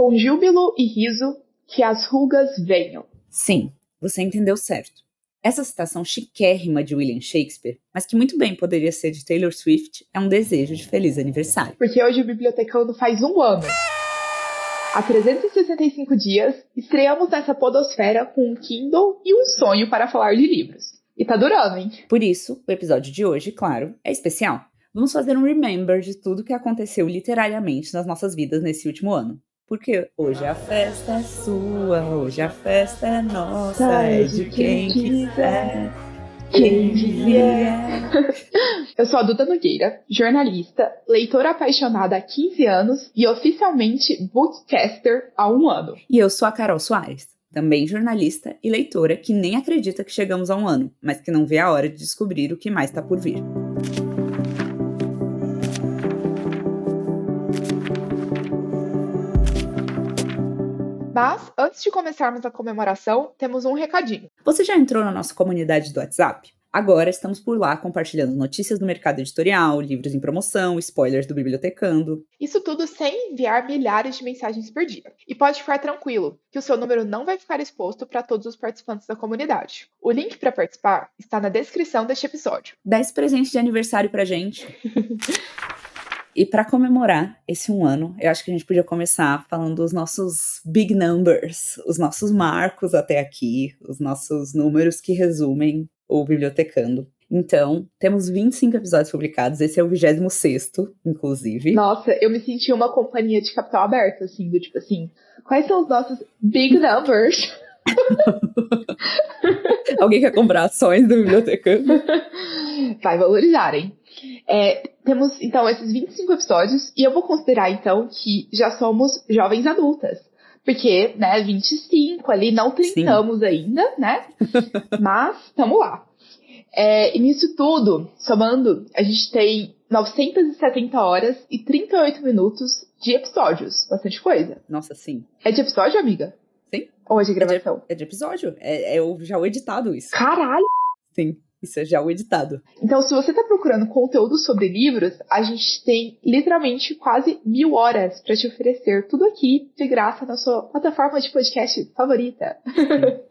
com júbilo e riso, que as rugas venham. Sim, você entendeu certo. Essa citação chiquérrima de William Shakespeare, mas que muito bem poderia ser de Taylor Swift, é um desejo de feliz aniversário. Porque hoje o Bibliotecando faz um ano. Há 365 dias, estreamos nessa podosfera com um Kindle e um sonho para falar de livros. E tá durando, hein? Por isso, o episódio de hoje, claro, é especial. Vamos fazer um remember de tudo que aconteceu literariamente nas nossas vidas nesse último ano. Porque hoje a festa é sua, hoje a festa é nossa, é de quem quiser, quem vier. Eu sou a Duda Nogueira, jornalista, leitora apaixonada há 15 anos e oficialmente bookcaster há um ano. E eu sou a Carol Soares, também jornalista e leitora que nem acredita que chegamos a um ano, mas que não vê a hora de descobrir o que mais está por vir. Mas, antes de começarmos a comemoração, temos um recadinho. Você já entrou na nossa comunidade do WhatsApp? Agora estamos por lá compartilhando notícias do mercado editorial, livros em promoção, spoilers do Bibliotecando. Isso tudo sem enviar milhares de mensagens por dia. E pode ficar tranquilo, que o seu número não vai ficar exposto para todos os participantes da comunidade. O link para participar está na descrição deste episódio. Dá esse presente de aniversário pra gente. E para comemorar esse um ano, eu acho que a gente podia começar falando dos nossos big numbers, os nossos marcos até aqui, os nossos números que resumem o Bibliotecando. Então, temos 25 episódios publicados, esse é o 26, inclusive. Nossa, eu me senti uma companhia de capital aberto, assim, do tipo assim, quais são os nossos big numbers? Alguém quer comprar ações do Bibliotecando? Vai valorizar, hein? É, temos, então, esses 25 episódios, e eu vou considerar, então, que já somos jovens adultas. Porque, né, 25 ali, não trintamos ainda, né? Mas, estamos lá. É, e nisso tudo, somando, a gente tem 970 horas e 38 minutos de episódios. Bastante coisa. Nossa, sim. É de episódio, amiga? Sim. Ou é de gravação? É de, é de episódio. É, é já o editado isso. Caralho! Sim. Isso é já o editado. Então, se você está procurando conteúdo sobre livros, a gente tem literalmente quase mil horas para te oferecer tudo aqui de graça na sua plataforma de podcast favorita.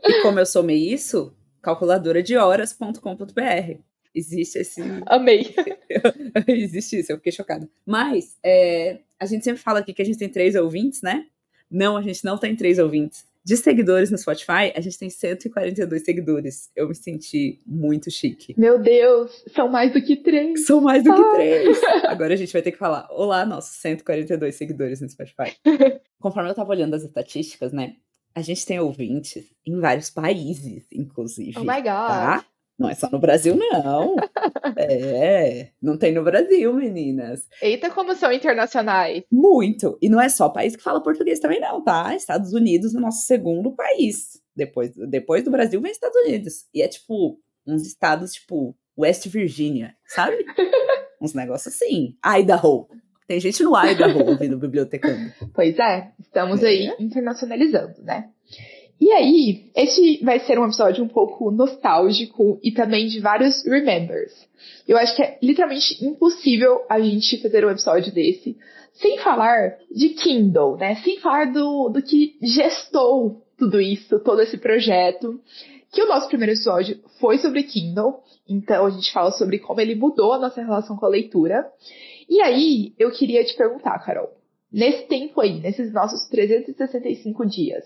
e como eu somei isso, calculadora de horas.com.br. Existe esse. Amei. Existe isso, eu fiquei chocada. Mas, é, a gente sempre fala aqui que a gente tem três ouvintes, né? Não, a gente não tem três ouvintes. De seguidores no Spotify, a gente tem 142 seguidores. Eu me senti muito chique. Meu Deus, são mais do que três. São mais do que ah. três. Agora a gente vai ter que falar: Olá, nossos 142 seguidores no Spotify. Conforme eu tava olhando as estatísticas, né? A gente tem ouvintes em vários países, inclusive. Oh my God. Tá? Não é só no Brasil, não. é, não tem no Brasil, meninas. Eita, como são internacionais. Muito. E não é só país que fala português também, não, tá? Estados Unidos é o nosso segundo país. Depois, depois do Brasil vem Estados Unidos. E é tipo, uns estados tipo West Virginia, sabe? uns negócios assim. Idaho. Tem gente no Idaho ouvindo bibliotecando. Pois é, estamos é. aí internacionalizando, né? E aí, este vai ser um episódio um pouco nostálgico e também de vários remembers. Eu acho que é literalmente impossível a gente fazer um episódio desse sem falar de Kindle, né? Sem falar do, do que gestou tudo isso, todo esse projeto. Que o nosso primeiro episódio foi sobre Kindle, então a gente fala sobre como ele mudou a nossa relação com a leitura. E aí, eu queria te perguntar, Carol, nesse tempo aí, nesses nossos 365 dias,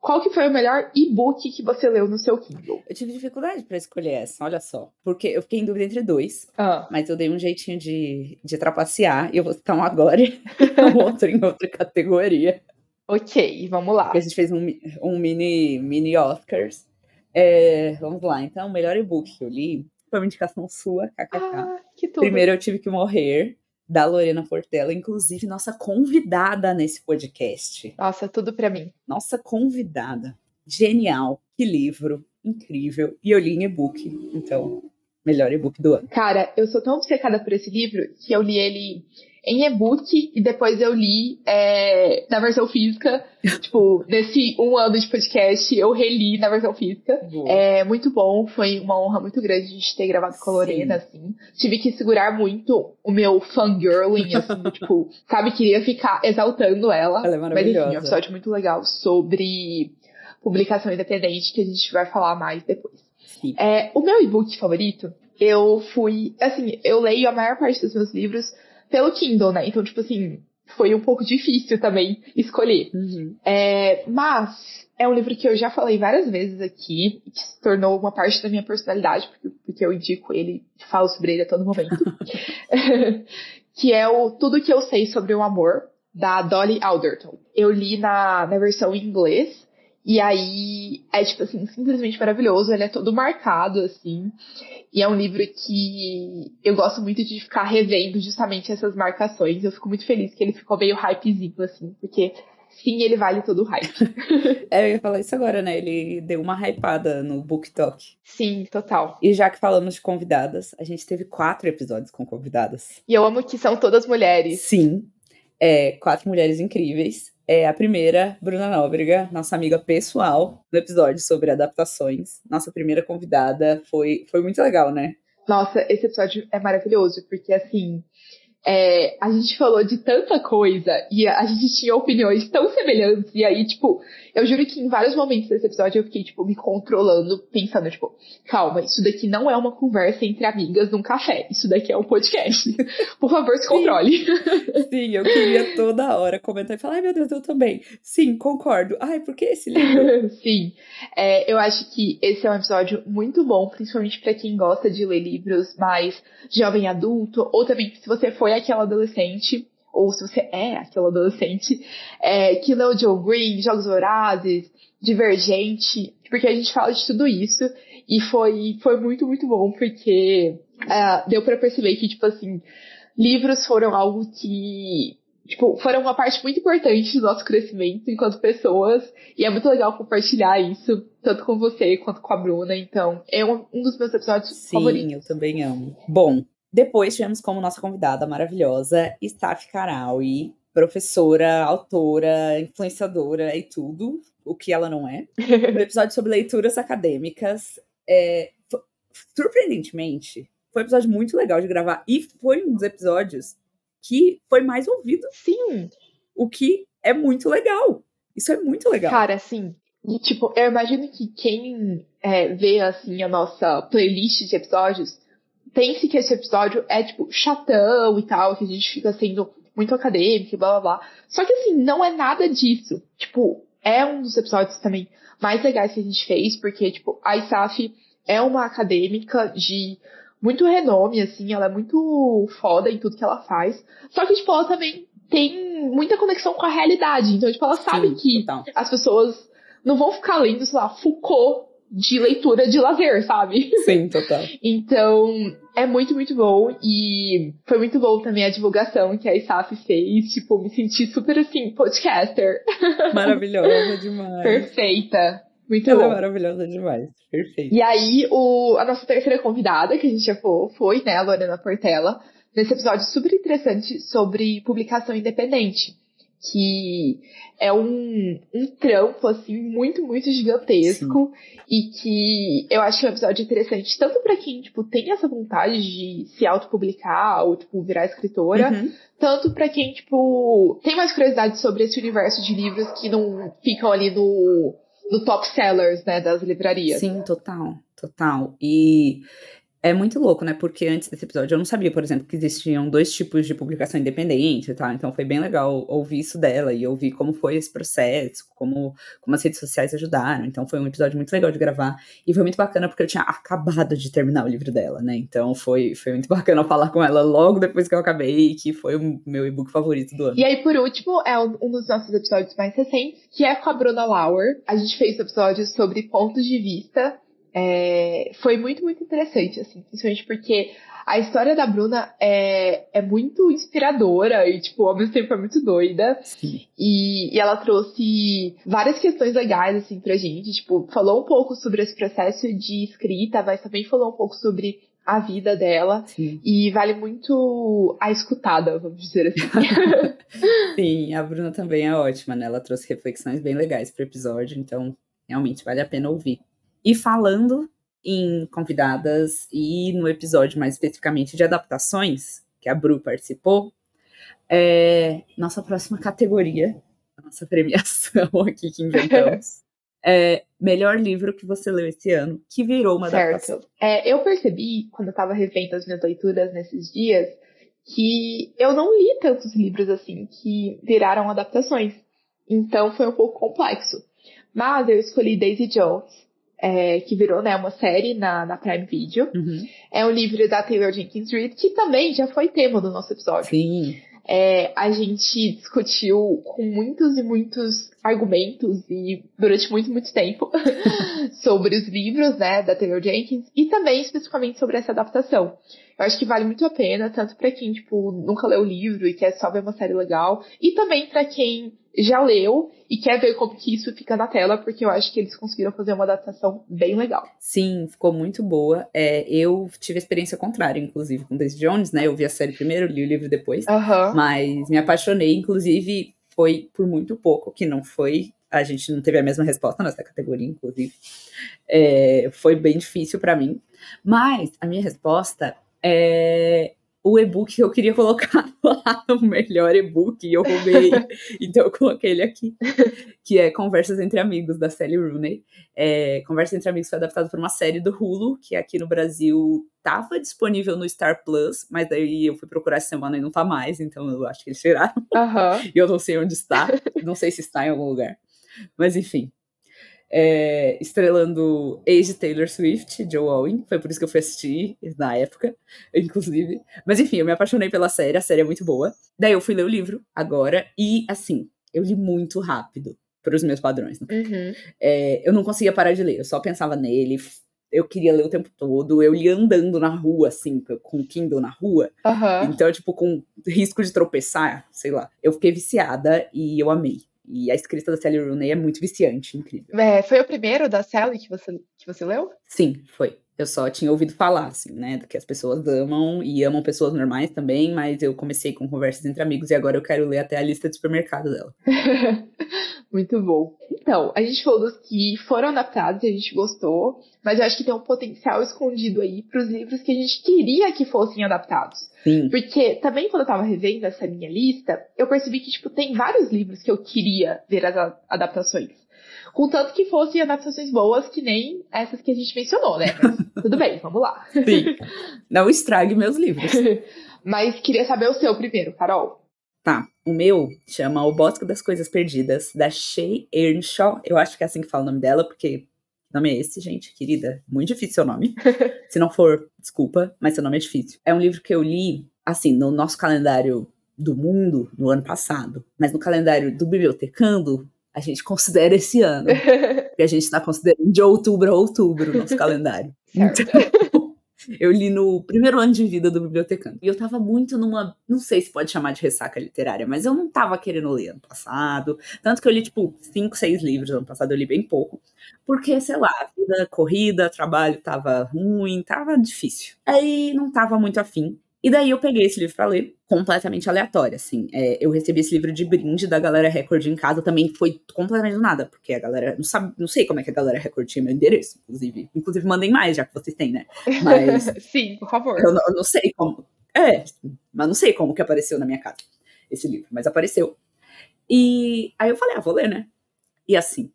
qual que foi o melhor e-book que você leu no seu Kindle? Eu tive dificuldade para escolher essa, olha só. Porque eu fiquei em dúvida entre dois. Ah. Mas eu dei um jeitinho de, de trapacear. E eu vou citar um agora e um outro em outra categoria. Ok, vamos lá. Porque a gente fez um, um mini, mini Oscars. É, vamos lá, então, o melhor e-book que eu li foi uma indicação sua, kkk. Ah, que tudo. Primeiro eu tive que morrer da Lorena Portela, inclusive nossa convidada nesse podcast. Nossa, tudo para mim. Nossa convidada. Genial. Que livro incrível. E eu li em e-book, então, melhor e-book do ano. Cara, eu sou tão obcecada por esse livro que eu li ele em e-book e depois eu li é, na versão física. tipo, nesse um ano de podcast, eu reli na versão física. Boa. É muito bom, foi uma honra muito grande a gente ter gravado com a Lorena, Sim. assim. Tive que segurar muito o meu fangirling, assim, tipo, sabe, queria ficar exaltando ela. Ela é maravilhosa. Mas enfim, um episódio muito legal sobre publicação independente que a gente vai falar mais depois. É, o meu e-book favorito, eu fui, assim, eu leio a maior parte dos meus livros pelo Kindle, né? Então, tipo assim, foi um pouco difícil também escolher. Uhum. É, mas é um livro que eu já falei várias vezes aqui, que se tornou uma parte da minha personalidade, porque, porque eu indico ele, falo sobre ele a todo momento. que é o Tudo que eu sei sobre o amor, da Dolly Alderton. Eu li na, na versão em inglês, e aí é, tipo assim, simplesmente maravilhoso. Ele é todo marcado, assim. E é um livro que eu gosto muito de ficar revendo justamente essas marcações. Eu fico muito feliz que ele ficou meio hypezinho, assim, porque sim, ele vale todo o hype. é, eu ia falar isso agora, né? Ele deu uma hypada no Book Talk. Sim, total. E já que falamos de convidadas, a gente teve quatro episódios com convidadas. E eu amo que são todas mulheres. Sim. É, quatro mulheres incríveis. É a primeira, Bruna Nóbrega, nossa amiga pessoal, do episódio sobre adaptações. Nossa primeira convidada. Foi, foi muito legal, né? Nossa, esse episódio é maravilhoso, porque assim, é, a gente falou de tanta coisa e a gente tinha opiniões tão semelhantes. E aí, tipo, eu juro que em vários momentos desse episódio eu fiquei, tipo, me controlando, pensando, tipo, calma, isso daqui não é uma conversa entre amigas num café. Isso daqui é um podcast. Por favor, se controle. Sim, eu queria toda hora comentar e falar, ai meu Deus, eu também. Sim, concordo. Ai, por que esse livro? Sim. É, eu acho que esse é um episódio muito bom, principalmente para quem gosta de ler livros mais jovem adulto, ou também se você foi aquela adolescente, ou se você é aquela adolescente, é, que leu Joe Green, Jogos Vorazes, Divergente, porque a gente fala de tudo isso, e foi, foi muito, muito bom, porque é, deu para perceber que, tipo assim, livros foram algo que tipo, foram uma parte muito importante do nosso crescimento enquanto pessoas, e é muito legal compartilhar isso, tanto com você quanto com a Bruna, então é um, um dos meus episódios Sim, favoritos. Sim, eu também amo. Bom, depois tivemos como nossa convidada maravilhosa, Staff Karawi, professora, autora, influenciadora e tudo, o que ela não é. No episódio sobre leituras acadêmicas, é, surpreendentemente, foi um episódio muito legal de gravar e foi um dos episódios que foi mais ouvido. Sim. O que é muito legal. Isso é muito legal. Cara, assim, e, tipo, eu imagino que quem é, vê, assim, a nossa playlist de episódios pense que esse episódio é, tipo, chatão e tal, que a gente fica sendo muito acadêmico e blá blá blá. Só que, assim, não é nada disso. Tipo, é um dos episódios também mais legais que a gente fez, porque, tipo, a ISAF é uma acadêmica de muito renome, assim, ela é muito foda em tudo que ela faz. Só que, tipo, ela também tem muita conexão com a realidade. Então, tipo, ela sabe Sim, que total. as pessoas não vão ficar lendo, sei lá, Foucault de leitura de lazer, sabe? Sim, total. então, é muito, muito bom. E foi muito bom também a divulgação que a ISAF fez. Tipo, me senti super assim, podcaster. Maravilhosa demais. Perfeita. Muito Ela bom. é maravilhosa demais. Perfeito. E aí, o, a nossa terceira convidada, que a gente já foi, foi né, a Lorena Portela, nesse episódio super interessante sobre publicação independente que é um, um trampo, assim, muito, muito gigantesco. Sim. E que eu acho que é um episódio interessante, tanto para quem, tipo, tem essa vontade de se autopublicar ou, tipo, virar escritora, uhum. tanto para quem, tipo, tem mais curiosidade sobre esse universo de livros que não ficam ali no, no top sellers, né, das livrarias. Sim, total, total. E é muito louco, né? Porque antes desse episódio eu não sabia, por exemplo, que existiam dois tipos de publicação independente e tal. Então foi bem legal ouvir isso dela e ouvir como foi esse processo, como, como as redes sociais ajudaram. Então foi um episódio muito legal de gravar. E foi muito bacana porque eu tinha acabado de terminar o livro dela, né? Então foi, foi muito bacana falar com ela logo depois que eu acabei, que foi o meu e-book favorito do ano. E aí, por último, é um dos nossos episódios mais recentes, que é com a Bruna Lauer. A gente fez episódios sobre pontos de vista é, foi muito, muito interessante, assim, principalmente porque a história da Bruna é, é muito inspiradora e, tipo, ao mesmo tempo é muito doida. E, e ela trouxe várias questões legais, assim, pra gente. Tipo, falou um pouco sobre esse processo de escrita, mas também falou um pouco sobre a vida dela. Sim. E vale muito a escutada, vamos dizer assim. Sim, a Bruna também é ótima, né? Ela trouxe reflexões bem legais pro episódio, então realmente vale a pena ouvir. E falando em convidadas e no episódio mais especificamente de adaptações, que a Bru participou, é nossa próxima categoria, nossa premiação aqui que inventamos. é melhor livro que você leu esse ano, que virou uma certo. adaptação. É, eu percebi, quando eu tava revendo as minhas leituras nesses dias, que eu não li tantos livros assim que viraram adaptações. Então foi um pouco complexo. Mas eu escolhi Daisy Jones, é, que virou né, uma série na, na Prime Video. Uhum. É um livro da Taylor Jenkins Reid, que também já foi tema do nosso episódio. Sim, É, a gente discutiu com muitos e muitos argumentos e durante muito, muito tempo sobre os livros, né, da Taylor Jenkins e também especificamente sobre essa adaptação. Eu acho que vale muito a pena, tanto pra quem, tipo, nunca leu o livro e quer só ver uma série legal, e também pra quem já leu e quer ver como que isso fica na tela, porque eu acho que eles conseguiram fazer uma adaptação bem legal. sim, ficou muito boa. É, eu tive a experiência contrária, inclusive, com Daisy Jones, né? Eu vi a série primeiro, li o livro depois. Mas me apaixonei, inclusive, foi por muito pouco que não foi. A gente não teve a mesma resposta nessa categoria, inclusive. É, foi bem difícil pra mim. Mas a minha resposta é o e-book que eu queria colocar lá no melhor e-book e eu roubei. então eu coloquei ele aqui. Que é Conversas Entre Amigos, da Sally Rooney. É, Conversas Entre Amigos foi adaptado por uma série do Hulu, que aqui no Brasil estava disponível no Star Plus, mas daí eu fui procurar essa semana e não tá mais, então eu acho que eles tiraram. Aham. E eu não sei onde está. não sei se está em algum lugar. Mas enfim. É, estrelando ex de Taylor Swift, Joe Owen. Foi por isso que eu fui assistir na época, inclusive. Mas enfim, eu me apaixonei pela série, a série é muito boa. Daí eu fui ler o livro agora, e assim, eu li muito rápido para os meus padrões. né? Uhum. É, eu não conseguia parar de ler, eu só pensava nele. Eu queria ler o tempo todo, eu lia andando na rua, assim, com o Kindle na rua. Aham. Então, tipo, com risco de tropeçar, sei lá. Eu fiquei viciada e eu amei. E a escrita da Sally Rooney é muito viciante, incrível. É, foi o primeiro da Sally que você, que você leu? Sim, foi. Eu só tinha ouvido falar, assim, né? Que as pessoas amam e amam pessoas normais também, mas eu comecei com conversas entre amigos e agora eu quero ler até a lista de supermercado dela. Muito bom. Então, a gente falou dos que foram adaptados e a gente gostou, mas eu acho que tem um potencial escondido aí pros livros que a gente queria que fossem adaptados. Sim, Porque também quando eu tava revendo essa minha lista, eu percebi que, tipo, tem vários livros que eu queria ver as adaptações. Contanto que fossem adaptações boas, que nem essas que a gente mencionou, né? Mas tudo bem, vamos lá. sim. Não estrague meus livros. Mas queria saber o seu primeiro, Carol. Tá, o meu chama O Bosque das Coisas Perdidas, da Shay Earnshaw. Eu acho que é assim que fala o nome dela, porque nome é esse, gente, querida. Muito difícil seu nome. Se não for, desculpa, mas seu nome é difícil. É um livro que eu li, assim, no nosso calendário do mundo, no ano passado. Mas no calendário do Bibliotecando, a gente considera esse ano. Porque a gente tá considerando de outubro a outubro o nosso calendário. Certo. Então, eu li no primeiro ano de vida do bibliotecano. E eu tava muito numa. Não sei se pode chamar de ressaca literária, mas eu não tava querendo ler ano passado. Tanto que eu li, tipo, cinco, seis livros ano passado, eu li bem pouco. Porque, sei lá, a vida corrida, trabalho tava ruim, tava difícil. Aí não tava muito afim. E daí eu peguei esse livro pra ler, completamente aleatório, assim. É, eu recebi esse livro de brinde da Galera Record em casa, também foi completamente do nada, porque a galera, não sabe, não sei como é que a Galera Record tinha meu endereço, inclusive. Inclusive, mandem mais, já que vocês têm, né? Mas Sim, por favor. eu não, eu não sei como. É, mas não sei como que apareceu na minha casa esse livro, mas apareceu. E aí eu falei, ah, vou ler, né? E assim,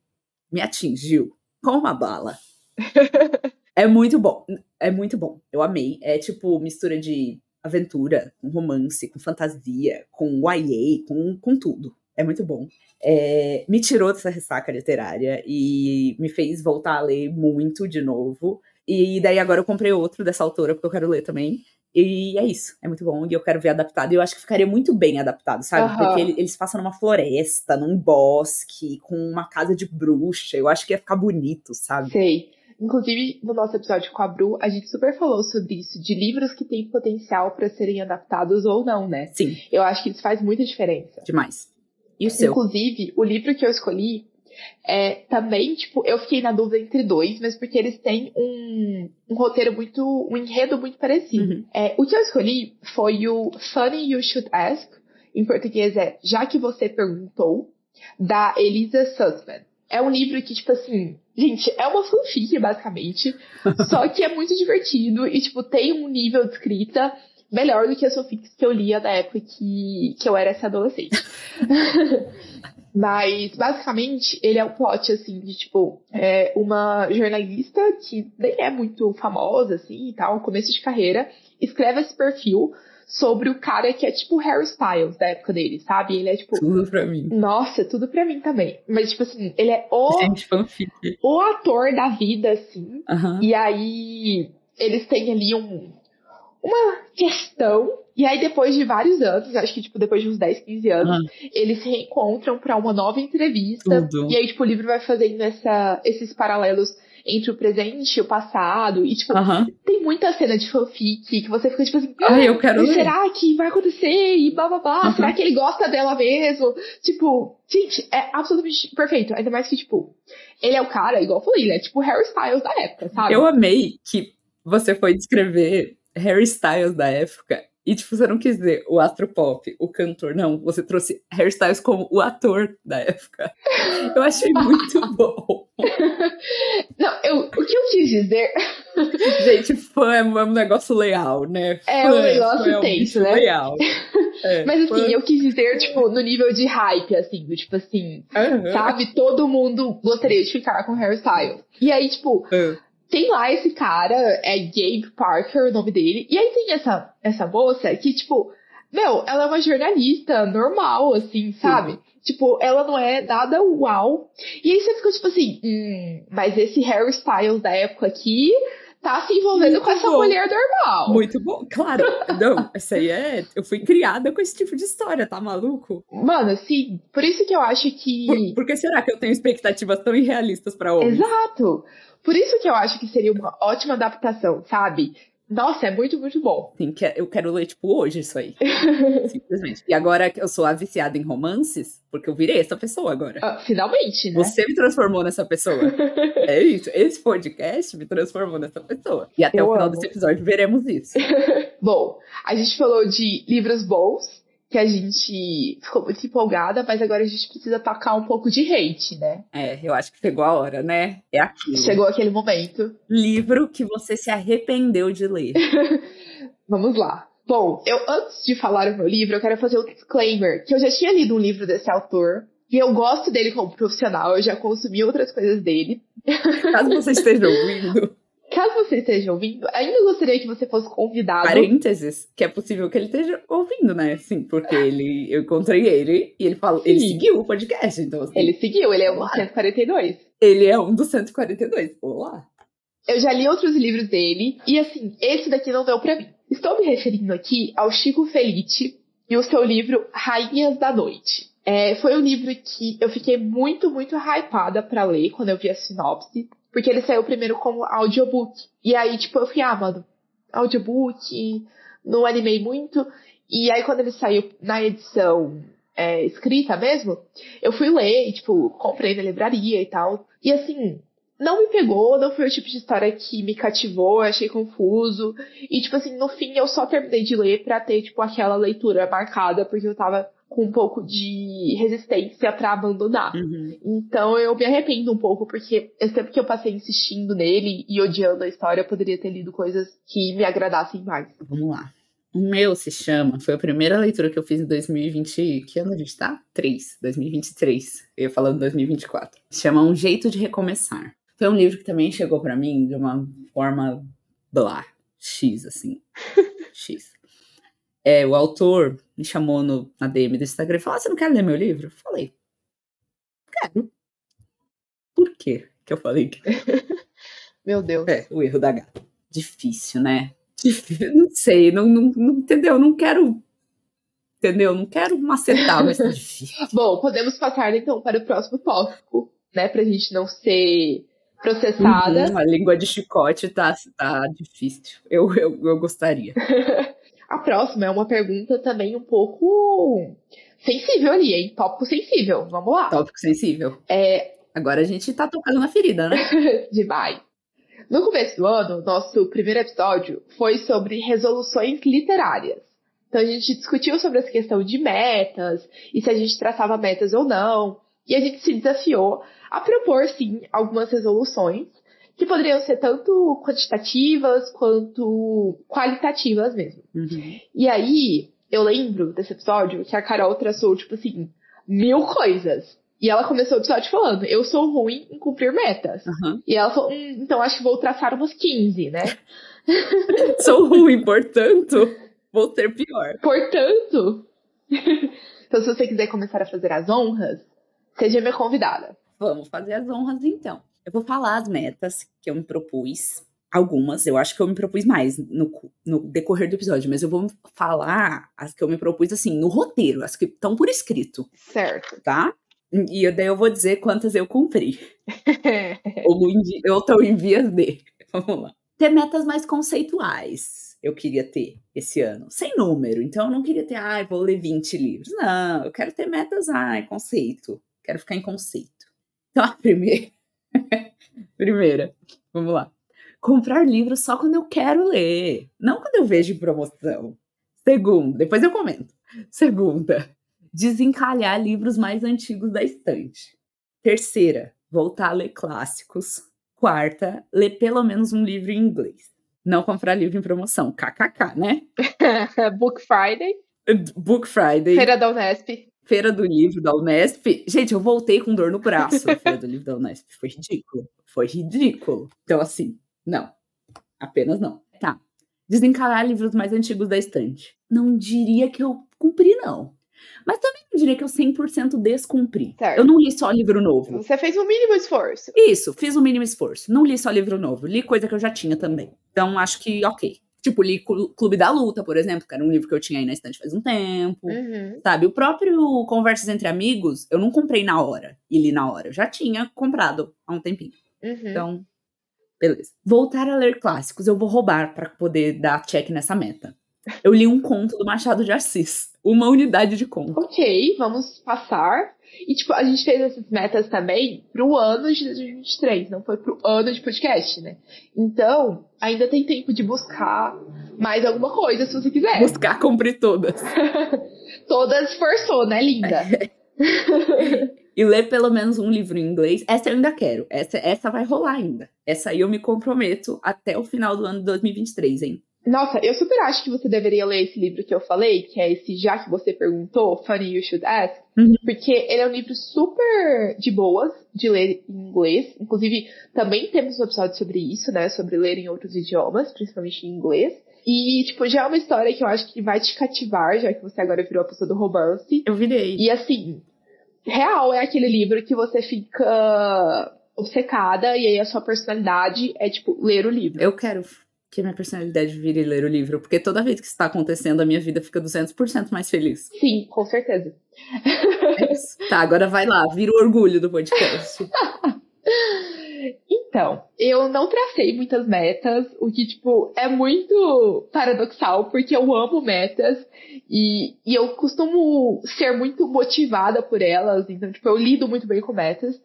me atingiu com uma bala. é muito bom, é muito bom. Eu amei. É tipo mistura de aventura, com romance, com fantasia, com YA, com, com tudo. É muito bom. É, me tirou dessa ressaca literária e me fez voltar a ler muito de novo. E daí agora eu comprei outro dessa autora, porque eu quero ler também. E é isso, é muito bom. E eu quero ver adaptado. E eu acho que ficaria muito bem adaptado, sabe? Aham. Porque ele- eles passam numa floresta, num bosque, com uma casa de bruxa. Eu acho que ia ficar bonito, sabe? Sei. Inclusive, no nosso episódio com a Bru, a gente super falou sobre isso, de livros que têm potencial para serem adaptados ou não, né? Sim, Eu acho que isso faz muita diferença. demais. E o seu? Inclusive, o livro que eu escolhi É, também, tipo, eu fiquei na dúvida entre dois, mas porque eles têm um, um roteiro muito, um enredo muito parecido. Uhum. É, o que eu escolhi foi o Funny You Should Ask, em português é Já que você perguntou, da Elisa Sussman. É um livro que, tipo assim, gente, é uma fanfic, basicamente, só que é muito divertido e, tipo, tem um nível de escrita melhor do que as fanfics que eu lia na época que, que eu era essa adolescente. Mas, basicamente, ele é um plot, assim, de, tipo, é uma jornalista que nem é muito famosa, assim, e tal, começo de carreira, escreve esse perfil sobre o cara que é, tipo, Harry Styles da época dele, sabe? Ele é, tipo... Tudo pra mim. Nossa, tudo pra mim também. Mas, tipo assim, ele é o, Gente, fanfic. o ator da vida, assim, Aham. e aí, eles têm ali um, uma questão. E aí, depois de vários anos, acho que, tipo, depois de uns 10, 15 anos, Ah. eles se reencontram pra uma nova entrevista. Tudo. E aí, tipo, o livro vai fazendo essa, esses paralelos entre o presente e o passado. E, tipo, Aham. tem muita cena de fanfic que você fica, tipo assim, Ai, eu quero "Ah, será que vai acontecer? E blá blá blá. Aham. Será que ele gosta dela mesmo? Tipo, gente, é absolutamente perfeito. Ainda mais que, tipo, ele é o cara, igual eu falei, ele é tipo Harry Styles da época, sabe? Eu amei que você foi descrever Harry Styles da época. E, tipo, você não quis dizer o astro pop, o cantor, não. Você trouxe Harry Styles como o ator da época. Eu achei muito bom. Não, eu, o que eu quis dizer Gente, fã é um negócio leal, né? É Fã, um negócio fã é um tenso, né? Leal. É, Mas fã- assim, eu quis dizer, tipo, no nível de hype, assim, do tipo assim, Aham. sabe? Todo mundo gostaria de ficar com Harry Styles. E aí, tipo, Ah, tem lá esse cara, é Gabe Parker, o nome dele. E aí tem essa, essa moça que, tipo, meu, ela é uma jornalista normal, assim, sabe? Tipo, ela não é nada uau. E aí você fica, tipo assim, hum, mas esse Harry Styles da época aqui tá se envolvendo Muito com essa bom. mulher normal. Muito bom. Claro, não, essa aí é. Eu fui criada com esse tipo de história, tá maluco? Mano, sim, por isso que eu acho que. Por, por que será que eu tenho expectativas tão irrealistas pra homens? Exato! Por isso que eu acho que seria uma ótima adaptação, sabe? Nossa, é muito, muito bom. Assim, que eu quero ler, tipo, hoje isso aí. Simplesmente. E agora que eu sou a viciada em romances, porque eu virei essa pessoa agora. Ah, finalmente, né? Você me transformou nessa pessoa. É isso. Esse podcast me transformou nessa pessoa. E até Eu o final amo. desse episódio veremos isso. Bom, a gente falou de livros bons, que a gente ficou muito empolgada, mas agora a gente precisa tocar um pouco de hate, né? É, eu acho que chegou a hora, né? É aquilo. Chegou aquele momento. Livro que você se arrependeu de ler. Vamos lá. Bom, eu antes de falar o meu livro, eu quero fazer um disclaimer, que eu já tinha lido um livro desse autor, e eu gosto dele como profissional, eu já consumi outras coisas dele. Caso você esteja ouvindo, Caso você esteja ouvindo, ainda gostaria que você fosse convidado. parênteses, que é possível que ele esteja ouvindo, né? Sim, porque ele, eu encontrei ele e ele falou, ele seguiu o podcast, então assim, Ele seguiu, ele é o Olá. 142. ele é um dos 142. Olá. Eu já li outros livros dele, e assim, esse daqui não deu pra mim. Estou me referindo aqui ao Chico Felice e o seu livro Rainhas da Noite. É, foi um livro que eu fiquei muito, muito hypada pra ler quando eu vi a sinopse, porque ele saiu primeiro como audiobook. E aí, tipo, eu fui, ah, mano, audiobook, não animei muito. E aí, quando ele saiu na edição é, escrita mesmo, eu fui ler, e, tipo, comprei na livraria e tal. E assim, não me pegou, não foi o tipo de história que me cativou, achei confuso. E, tipo assim, no fim eu só terminei de ler pra ter, tipo, aquela leitura marcada, porque eu tava com um pouco de resistência pra abandonar. Uhum. Então eu me arrependo um pouco, porque eu sempre que eu passei insistindo nele e odiando a história, eu poderia ter lido coisas que me agradassem mais. Vamos lá. O meu se chama, foi a primeira leitura que eu fiz em 2020, que ano a gente tá? 3, 2023. Eu ia falando 2024. Se chama Um Jeito de Recomeçar. Foi um livro que também chegou pra mim de uma forma blá, X, assim. X. É, o autor me chamou no, na DM do Instagram e falou: ah, você não quer ler meu livro? Eu falei, quero. Por quê que eu falei que Meu Deus. é, o erro da gata. Difícil, né? Difícil. Não sei, não, não, não- entendeu? Não quero. Entendeu? Não quero macetar, mas tá difícil. Bom, podemos passar então para o próximo tópico, né? Pra gente não ser processada. Uhum, a língua de chicote tá, tá difícil. Eu, eu, eu gostaria. A próxima é uma pergunta também um pouco sensível ali, hein? Tópico sensível. Vamos lá. Tópico sensível. É, agora a gente tá tocando na ferida, né? Demais. No começo do ano, nosso primeiro episódio foi sobre resoluções literárias. Então a gente discutiu sobre essa questão de metas e se a gente traçava metas ou não. E a gente se desafiou a propor, sim, algumas resoluções que poderiam ser tanto quantitativas quanto qualitativas mesmo. Uhum. E aí, eu lembro desse episódio que a Carol traçou, tipo assim, mil coisas. E ela começou o episódio falando, eu sou ruim em cumprir metas. Uhum. E ela falou, hum, então acho que vou traçar umas 15, né? Sou ruim, portanto, vou ser pior. Portanto, então se você quiser começar a fazer as honras, seja minha convidada. Vamos fazer as honras então. Eu vou falar as metas que eu me propus. Algumas, eu acho que eu me propus mais no, no decorrer do episódio, mas eu vou falar as que eu me propus assim, no roteiro, as que estão por escrito, Certo. tá? E daí eu vou dizer quantas eu cumpri. ou, em, vi- ou tô em vias de. Vamos lá. Ter metas mais conceituais. Eu queria ter esse ano. Sem número. Então eu não queria ter, ai, vou ler 20 livros. Não, eu quero ter metas, ai, conceito. Quero ficar em conceito. Então a primeira. primeira. Vamos lá. Comprar livros só quando eu quero ler. Não quando eu vejo em promoção. Segunda, depois eu comento. Segunda, desencalhar livros mais antigos da estante. Terceira, voltar a ler clássicos. Quarta, ler pelo menos um livro em inglês. Não comprar livro em promoção. KKK, né? Book Friday, Book Friday, Feira da Unesp. Feira do Livro da Unesp. Gente, eu voltei com dor no braço da Feira do Livro da Unesp. Foi ridículo. Foi ridículo. Então, assim, não. Apenas não. Tá. Desencalar livros mais antigos da estante. Não diria que eu cumpri, não. Mas também não diria que eu 100% descumpri. Certo. Eu não li só livro novo. Você fez o mínimo esforço. Isso, fiz o mínimo esforço. Não li só livro novo, li coisa que eu já tinha também. Então, acho que ok. Tipo, li Clu- Clube da Luta, por exemplo, que era um livro que eu tinha aí na estante faz um tempo. Uhum. Sabe, o próprio Conversas Entre Amigos, eu não comprei na hora e li na hora. Eu já tinha comprado há um tempinho. Uhum. Então, beleza. Voltar a ler clássicos, eu vou roubar pra poder dar check nessa meta. Eu li um conto do Machado de Assis. Uma unidade de conto. Ok, vamos passar. E, tipo, a gente fez essas metas também pro ano de 2023, não foi pro ano de podcast, né? Então, ainda tem tempo de buscar mais alguma coisa, se você quiser. Buscar cumprir todas. Todas forçou, né, linda? E ler pelo menos um livro em inglês. Essa eu ainda quero. Essa, essa vai rolar ainda. Essa aí eu me comprometo até o final do ano de 2023, hein? Nossa, eu super acho que você deveria ler esse livro que eu falei, que é esse Já que você perguntou, Funny You Should Ask, Uhum. porque ele é um livro super de boas de ler em inglês. Inclusive, também temos um episódio sobre isso, né? Sobre ler em outros idiomas, principalmente em inglês. E, tipo, já é uma história que eu acho que vai te cativar, já que você agora virou a pessoa do romance. Eu virei. E assim, real é aquele livro que você fica obcecada e aí a sua personalidade é, tipo, ler o livro. Eu quero que a minha personalidade vire ler o livro, porque toda vez que isso está acontecendo, a minha vida fica 200% mais feliz. Sim, com certeza. É isso. tá, agora vai lá, vira o orgulho do podcast. Então, eu não tracei muitas metas, o que, tipo, é muito paradoxal, porque eu amo metas e, e eu costumo ser muito motivada por elas, então, tipo, eu lido muito bem com metas.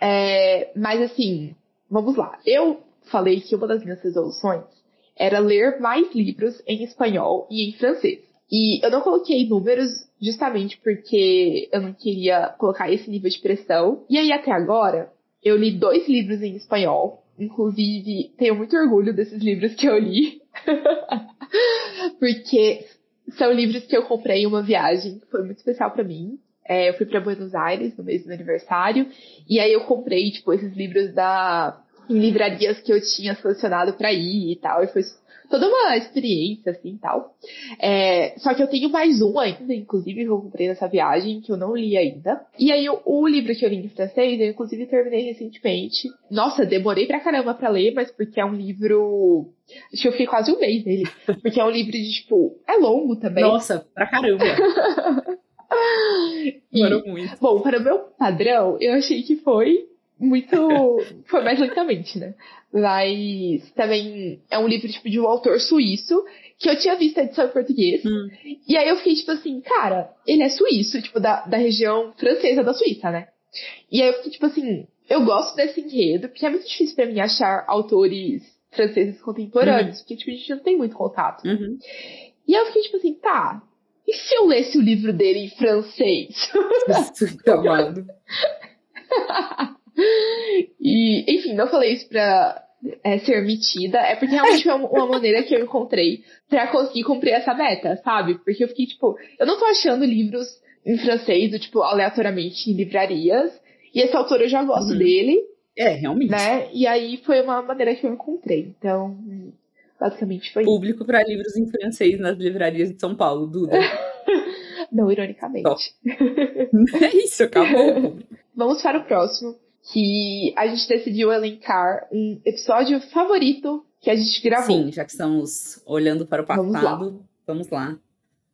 É, mas, assim, vamos lá. Eu falei que uma das minhas resoluções era ler mais livros em espanhol e em francês. E eu não coloquei números justamente porque eu não queria colocar esse nível de pressão. E aí, até agora, eu li dois livros em espanhol. Inclusive, tenho muito orgulho desses livros que eu li. porque são livros que eu comprei em uma viagem que foi muito especial pra mim. É, eu fui pra Buenos Aires no mês do aniversário. E aí eu comprei, tipo, esses livros da em livrarias que eu tinha selecionado pra ir e tal. E foi toda uma experiência, assim, e tal. É, só que eu tenho mais um ainda, inclusive, que eu comprei nessa viagem, que eu não li ainda. E aí, o, o livro que eu li em francês, eu inclusive terminei recentemente. Nossa, demorei pra caramba pra ler, mas porque é um livro... Acho que eu fiquei quase um mês nele. Porque é um livro de, tipo... É longo também. Nossa, pra caramba. E- Demorou muito. Bom, para o meu padrão, eu achei que foi muito. foi mais lentamente, né? Mas também é um livro tipo, de um autor suíço que eu tinha visto a edição em português. Hum. E aí eu fiquei tipo assim, cara, ele é suíço, tipo, da, da região francesa da Suíça, né? E aí eu fiquei tipo assim, eu gosto desse enredo, porque é muito difícil para mim achar autores franceses contemporâneos, uhum. porque tipo, a gente não tem muito contato. Uhum. E aí eu fiquei tipo assim, tá, e se eu lesse o livro dele em francês? Amado. e, enfim, não falei isso pra é, ser metida, é porque realmente foi uma maneira que eu encontrei para conseguir cumprir essa meta, sabe? Porque eu fiquei, tipo, eu não tô achando livros em francês, do, tipo, aleatoriamente em livrarias, e esse autor eu já gosto uhum. dele. É, realmente. Né? E aí foi uma maneira que eu encontrei. Então, basicamente foi Público para livros em francês nas livrarias de São Paulo, Duda. não, ironicamente. é isso, acabou. Vamos para o próximo que a gente decidiu elencar um episódio favorito que a gente gravou. Sim, já que estamos olhando para o passado, vamos lá. Vamos lá.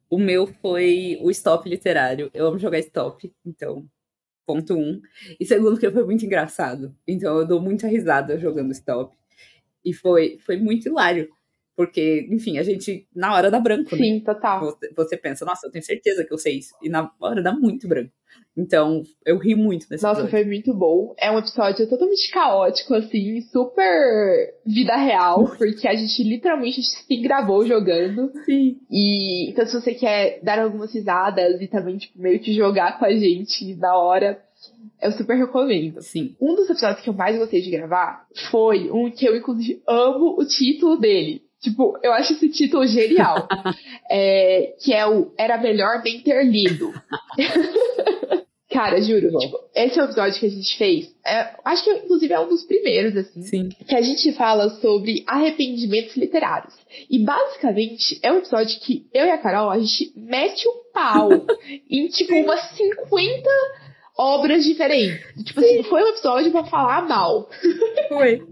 O meu foi o stop literário. Eu amo jogar stop, então, ponto um. E segundo, que foi muito engraçado. Então, eu dou muita risada jogando stop. E foi, foi muito hilário. Porque, enfim, a gente, na hora dá branco, Sim, né? Sim, total. Você, você, pensa, nossa, eu tenho certeza que eu sei isso. E na hora dá muito branco. Então, eu ri muito nesse Nossa, episódio. foi muito bom. É um episódio totalmente caótico, assim, super vida real, porque a gente literalmente se gravou jogando. Sim. E então, se você quer dar algumas risadas e também, tipo, meio que jogar com a gente na hora, eu super recomendo. Sim. Um dos episódios que eu mais gostei de gravar foi um que eu, inclusive, amo o título dele. Tipo, eu acho esse título genial. é, que é o Era Melhor Bem Ter Lido. Cara, juro, tipo, esse é episódio que a gente fez. É, acho que, inclusive, é um dos primeiros, assim. Sim. Que a gente fala sobre arrependimentos literários. E, basicamente, é um episódio que eu e a Carol, a gente mete o pau em, tipo, umas 50 obras diferentes. Tipo assim, foi um episódio pra falar mal. Foi.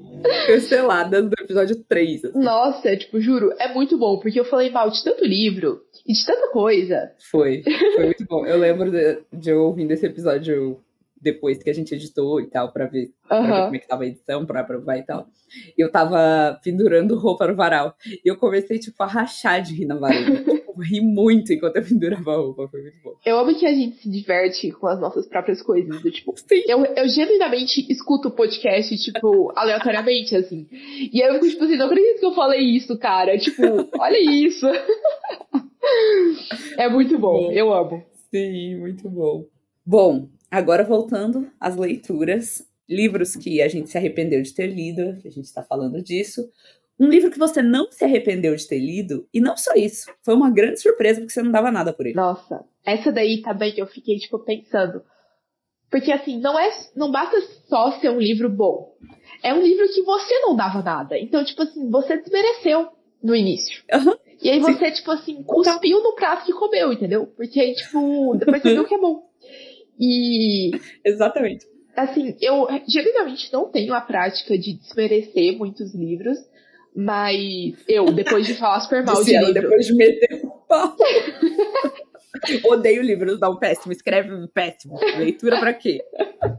Canceladas do episódio 3. Assim. Nossa, tipo, juro, é muito bom, porque eu falei mal de tanto livro e de tanta coisa. Foi, foi muito bom. Eu lembro de, de eu ouvindo esse episódio depois que a gente editou e tal, pra ver, pra ver como é que tava a edição, pra aprovar e tal. Eu tava pendurando roupa no varal. E eu comecei, tipo, a rachar de rir na varanda. tipo, ri muito enquanto eu pendurava a roupa. Foi muito bom. Eu amo que a gente se diverte com as nossas próprias coisas. Do, tipo, Sim. Eu, eu genuinamente escuto o podcast, tipo, aleatoriamente, assim. E aí eu fico, tipo assim, não acredito que eu falei isso, cara. Tipo, olha isso. é muito bom. bom. Eu amo. Sim, muito bom. Bom, Agora, voltando às leituras, livros que a gente se arrependeu de ter lido, a gente está falando disso. Um livro que você não se arrependeu de ter lido, e não só isso, foi uma grande surpresa porque você não dava nada por ele. Nossa, essa daí também eu fiquei, tipo, pensando. Porque, assim, não é. Não basta só ser um livro bom. É um livro que você não dava nada. Então, tipo assim, você desmereceu no início. Uhum. E aí você, Sim. tipo assim, cuspiu no prato que comeu, entendeu? Porque aí, tipo, depois você viu que é bom. E. Exatamente. Assim, eu geralmente não tenho a prática de desmerecer muitos livros, mas eu, depois de falar super mal de livro... depois de meter o pau. Odeio livros, não, péssimo, escreve péssimo. Leitura pra quê?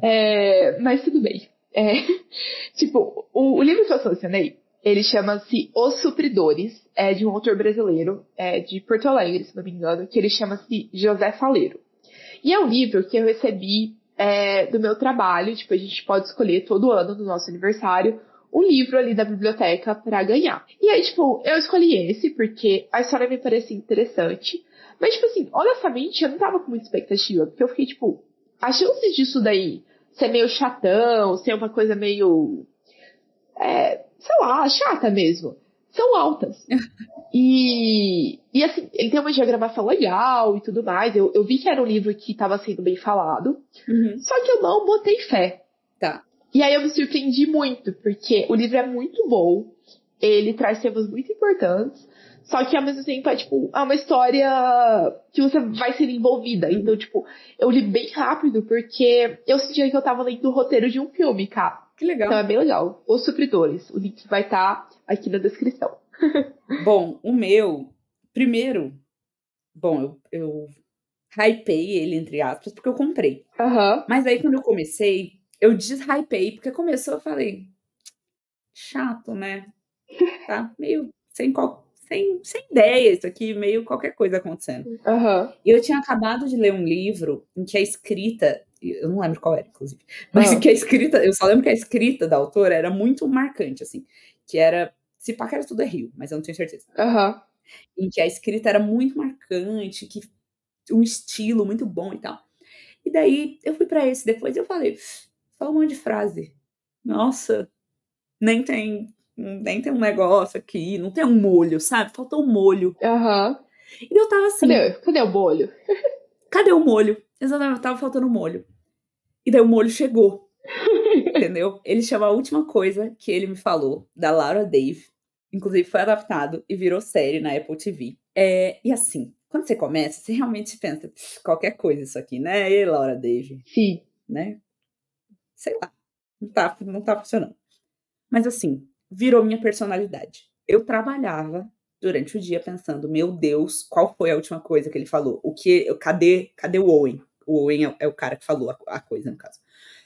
É, mas tudo bem. É, tipo, o, o, livro que eu selecionei, ele chama-se Os Supridores, é de um autor brasileiro, é de Porto Alegre, se não me engano, que ele chama-se José Faleiro. E é um livro que eu recebi é, do meu trabalho, tipo, a gente pode escolher todo ano no nosso aniversário um livro ali da biblioteca para ganhar. E aí, tipo, eu escolhi esse porque a história me parecia interessante. Mas, tipo assim, honestamente, eu não tava com muita expectativa, porque eu fiquei, tipo, as chances disso daí ser meio chatão, ser uma coisa meio. É, sei lá, chata mesmo são altas. e, e assim, ele tem uma diagramação legal e tudo mais. Eu, eu vi que era um livro que estava sendo bem falado. Uhum. Só que eu não botei fé. Tá. E aí eu me surpreendi muito, porque o livro é muito bom. Ele traz temas muito importantes. Só que ao mesmo tempo é tipo, é uma história que você vai ser envolvida. Então, tipo, eu li bem rápido, porque eu sentia que eu tava lendo o roteiro de um filme, cara. Que legal. Então é bem legal. Os Supridores. O link vai estar tá aqui na descrição. bom, o meu, primeiro, bom, eu, eu hypei ele, entre aspas, porque eu comprei. Uhum. Mas aí quando eu comecei, eu deshypei, porque começou, eu falei, chato, né? Tá meio sem, qual, sem, sem ideia isso aqui, meio qualquer coisa acontecendo. Uhum. E eu tinha acabado de ler um livro em que a escrita eu não lembro qual era, inclusive, mas Ah. que a escrita, eu só lembro que a escrita da autora era muito marcante, assim, que era, se pá que era tudo é Rio, mas eu não tenho certeza, Aham. em que a escrita era muito marcante, que um estilo muito bom e tal. E daí eu fui pra esse depois e eu falei, só um monte de frase. Nossa, nem tem, nem tem um negócio aqui, não tem um molho, sabe? Faltou um molho. Aham. E eu tava assim, Cadê, cadê o bolho? cadê o molho? Exatamente, tava faltando molho. E daí o molho chegou. entendeu? Ele chama a última coisa que ele me falou, da Laura Dave. Inclusive foi adaptado e virou série na Apple TV. É, e assim, quando você começa, você realmente pensa, "Pff, qualquer coisa isso aqui, né? E Laura Dave, Sim. né? Sei lá, não tá, não tá funcionando. Mas assim, virou minha personalidade. Eu trabalhava durante o dia pensando, meu Deus, qual foi a última coisa que ele falou? O que, cadê, cadê o Owen? O Owen é, é o cara que falou a, a coisa, no caso.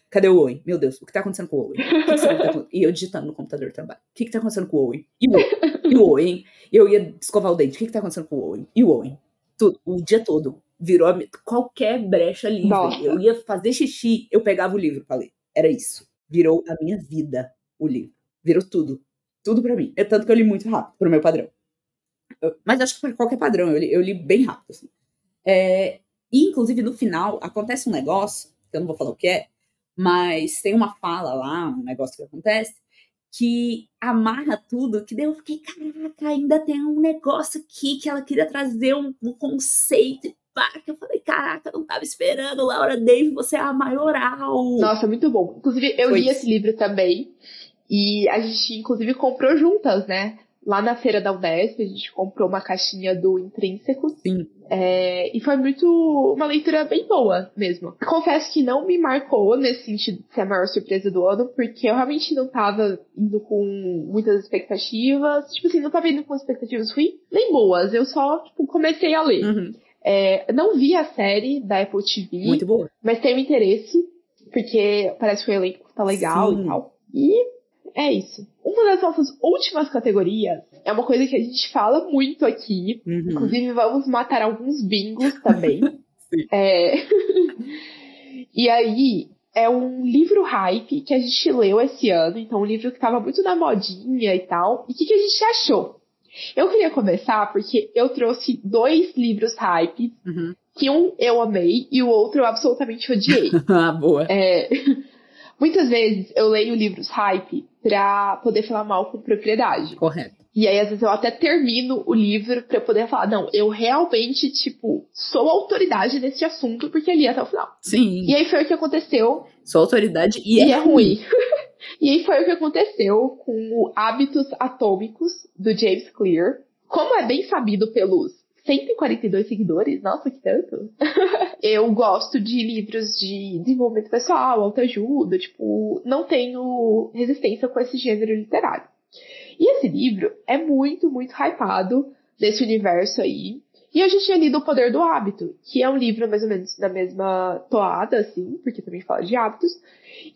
Cadê o Owen? Meu Deus, o que tá acontecendo com o Owen? O que que tá e eu digitando no computador do trabalho. O que que tá acontecendo com o Owen? E o Owen? E o Owen? Eu ia escovar o dente. O que que tá acontecendo com o Owen? E o Owen? Tudo, o dia todo. Virou qualquer brecha livre. Nossa. Eu ia fazer xixi, eu pegava o livro pra ler. Era isso. Virou a minha vida, o livro. Virou tudo. Tudo pra mim. É tanto que eu li muito rápido, pro meu padrão. Mas acho que pra qualquer padrão, eu li, eu li bem rápido. Assim. É, e, inclusive, no final, acontece um negócio, que eu não vou falar o que é, mas tem uma fala lá, um negócio que acontece, que amarra tudo, que daí eu fiquei, caraca, ainda tem um negócio aqui que ela queria trazer um, um conceito, que eu falei, caraca, eu não tava esperando, Laura Dave, você é a maioral. Nossa, muito bom. Inclusive, eu Foi li esse livro também. E a gente, inclusive, comprou juntas, né? Lá na feira da Unesp, a gente comprou uma caixinha do Intrínseco. Sim. É, e foi muito. uma leitura bem boa mesmo. Confesso que não me marcou nesse sentido de ser a maior surpresa do ano, porque eu realmente não tava indo com muitas expectativas. Tipo assim, não tava indo com expectativas ruins nem boas. Eu só, tipo, comecei a ler. Uhum. É, não vi a série da Apple TV, Muito boa. mas tenho interesse, porque parece que o elenco tá legal Sim. e tal. E é isso. Uma das nossas últimas categorias é uma coisa que a gente fala muito aqui. Uhum. Inclusive, vamos matar alguns bingos também. É... e aí, é um livro hype que a gente leu esse ano. Então, um livro que tava muito na modinha e tal. E o que, que a gente achou? Eu queria começar porque eu trouxe dois livros hype. Uhum. Que um eu amei e o outro eu absolutamente odiei. ah, boa. É, Muitas vezes eu leio livros hype pra poder falar mal com propriedade. Correto. E aí, às vezes, eu até termino o livro pra poder falar, não, eu realmente, tipo, sou autoridade nesse assunto porque li até o final. Sim. E aí foi o que aconteceu, Sou autoridade e, e, é, é ruim. e aí foi o que aconteceu com o Hábitos Atômicos, do James Clear. Como é bem sabido pelos 142 seguidores, nossa, que tanto. eu gosto de livros de desenvolvimento pessoal, autoajuda, tipo, não tenho resistência com esse gênero literário. E esse livro é muito, muito hypado desse universo aí. E eu já tinha lido O Poder do Hábito, que é um livro mais ou menos na mesma toada, assim, porque também fala de hábitos.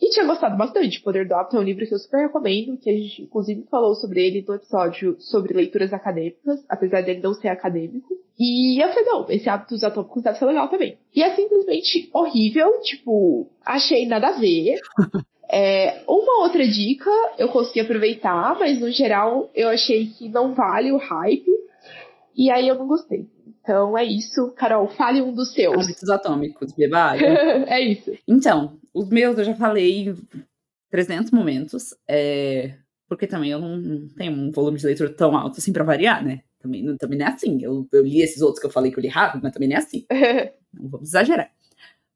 E tinha gostado bastante. O Poder do Hábito é um livro que eu super recomendo, que a gente inclusive falou sobre ele no episódio sobre leituras acadêmicas, apesar dele não ser acadêmico. E eu falei, não, esse Hábitos Atômicos deve ser legal também. E é simplesmente horrível, tipo, achei nada a ver. É, uma outra dica eu consegui aproveitar, mas no geral eu achei que não vale o hype. E aí eu não gostei. Então é isso. Carol, fale um dos seus. Hábitos atômicos, beba é isso. Então, os meus eu já falei em 300 momentos, é, porque também eu não, não tenho um volume de leitura tão alto assim pra variar, né? Também, não- também não é assim. Eu, eu li esses outros que eu falei que eu li rápido, mas também não é assim. Não vamos exagerar.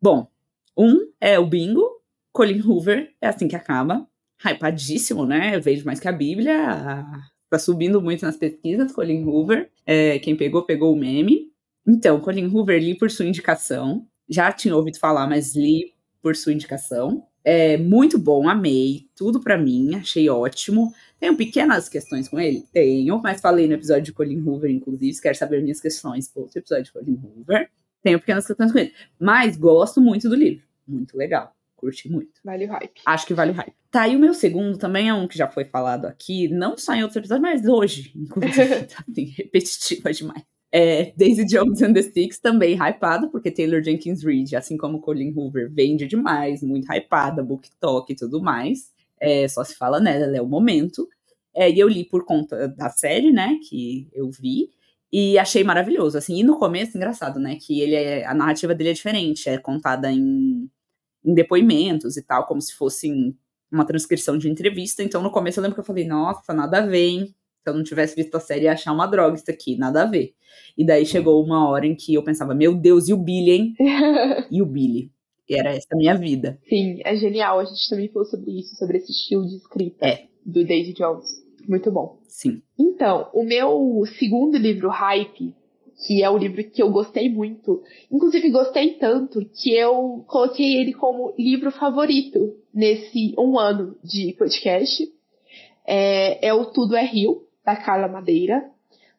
Bom, um é o Bingo, Colin Hoover, é assim que acaba. Hypadíssimo, né? Eu vejo mais que a Bíblia. Tá subindo muito nas pesquisas, Colin Hoover. É, quem pegou, pegou o meme. Então, Colin Hoover li por sua indicação. Já tinha ouvido falar, mas li por sua indicação. É muito bom, amei. Tudo pra mim, achei ótimo. Tenho pequenas questões com ele? Tenho, mas falei no episódio de Colin Hoover, inclusive. Se quer saber minhas questões, outro episódio de Colin Hoover. Tenho pequenas questões com ele. Mas gosto muito do livro. Muito legal. Curti muito. Vale o hype. Acho que vale o hype. Tá, e o meu segundo também é um que já foi falado aqui, não só em outros episódios, mas hoje, inclusive, tá assim, repetitiva demais. É, Daisy Jones and the Six também hypada, porque Taylor Jenkins Reid, assim como Colin Hoover, vende demais, muito hypada, book talk e tudo mais. É, só se fala nela, é o momento. É, e eu li por conta da série, né, que eu vi, e achei maravilhoso, assim, e no começo, engraçado, né, que ele é, a narrativa dele é diferente, é contada em, em depoimentos e tal, como se fosse uma transcrição de entrevista, então no começo eu lembro que eu falei, nossa, nada a ver, hein, se eu não tivesse visto a série, ia achar uma droga isso aqui, nada a ver. E daí chegou uma hora em que eu pensava, meu Deus, e o Billy, hein? e o Billy. E era essa a minha vida. Sim, é genial. A gente também falou sobre isso, sobre esse estilo de escrita é. do Daisy Jones. Muito bom. Sim. Então, o meu segundo livro, Hype, que é o livro que eu gostei muito, inclusive gostei tanto que eu coloquei ele como livro favorito nesse um ano de podcast, é, é o Tudo é Rio, da Carla Madeira.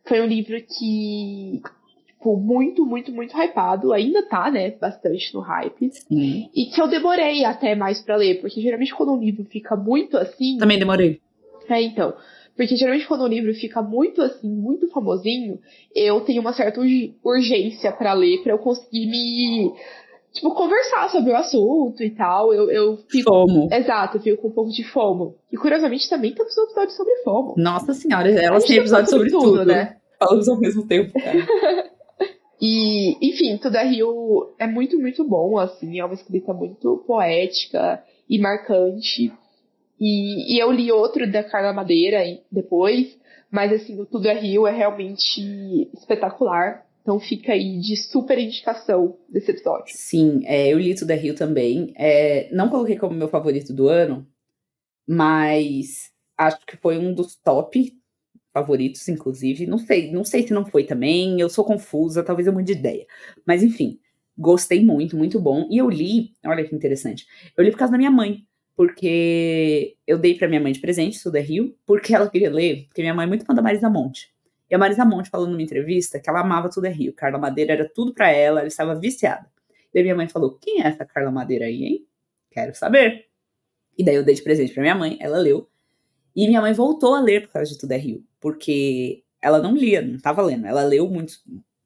Foi um livro que, tipo, muito, muito, muito hypado. Ainda tá, né? Bastante no hype. Sim. E que eu demorei até mais para ler, porque geralmente quando um livro fica muito assim. Também demorei. É, então. Porque geralmente quando um livro fica muito assim, muito famosinho, eu tenho uma certa urgência para ler, para eu conseguir me tipo, conversar sobre o assunto e tal. Eu, eu fico. Fomo. Exato, eu fico com um pouco de fomo. E curiosamente também temos um episódio sobre fomo. Nossa senhora, elas têm episódio sobre, sobre tudo, tudo, né? Falamos ao mesmo tempo, cara. e, enfim, Tudo é Rio é muito, muito bom, assim. É uma escrita muito poética e marcante. E, e eu li outro da Carla Madeira depois, mas assim, o Tudo é Rio é realmente espetacular. Então fica aí de super indicação desse episódio. Sim, é, eu li Tudo é Rio também. É, não coloquei como meu favorito do ano, mas acho que foi um dos top favoritos, inclusive. Não sei, não sei se não foi também. Eu sou confusa, talvez eu mude de ideia. Mas enfim, gostei muito, muito bom. E eu li, olha que interessante. Eu li por causa da minha mãe, porque eu dei para minha mãe de presente Tudo é Rio, porque ela queria ler, porque minha mãe é muito fã da Marisa Monte. E a Marisa Monte falou numa entrevista que ela amava Tudo é Rio. Carla Madeira era tudo para ela, ela estava viciada. Daí minha mãe falou: Quem é essa Carla Madeira aí, hein? Quero saber. E daí eu dei de presente para minha mãe, ela leu. E minha mãe voltou a ler por causa de Tudo é Rio, porque ela não lia, não estava lendo. Ela leu muito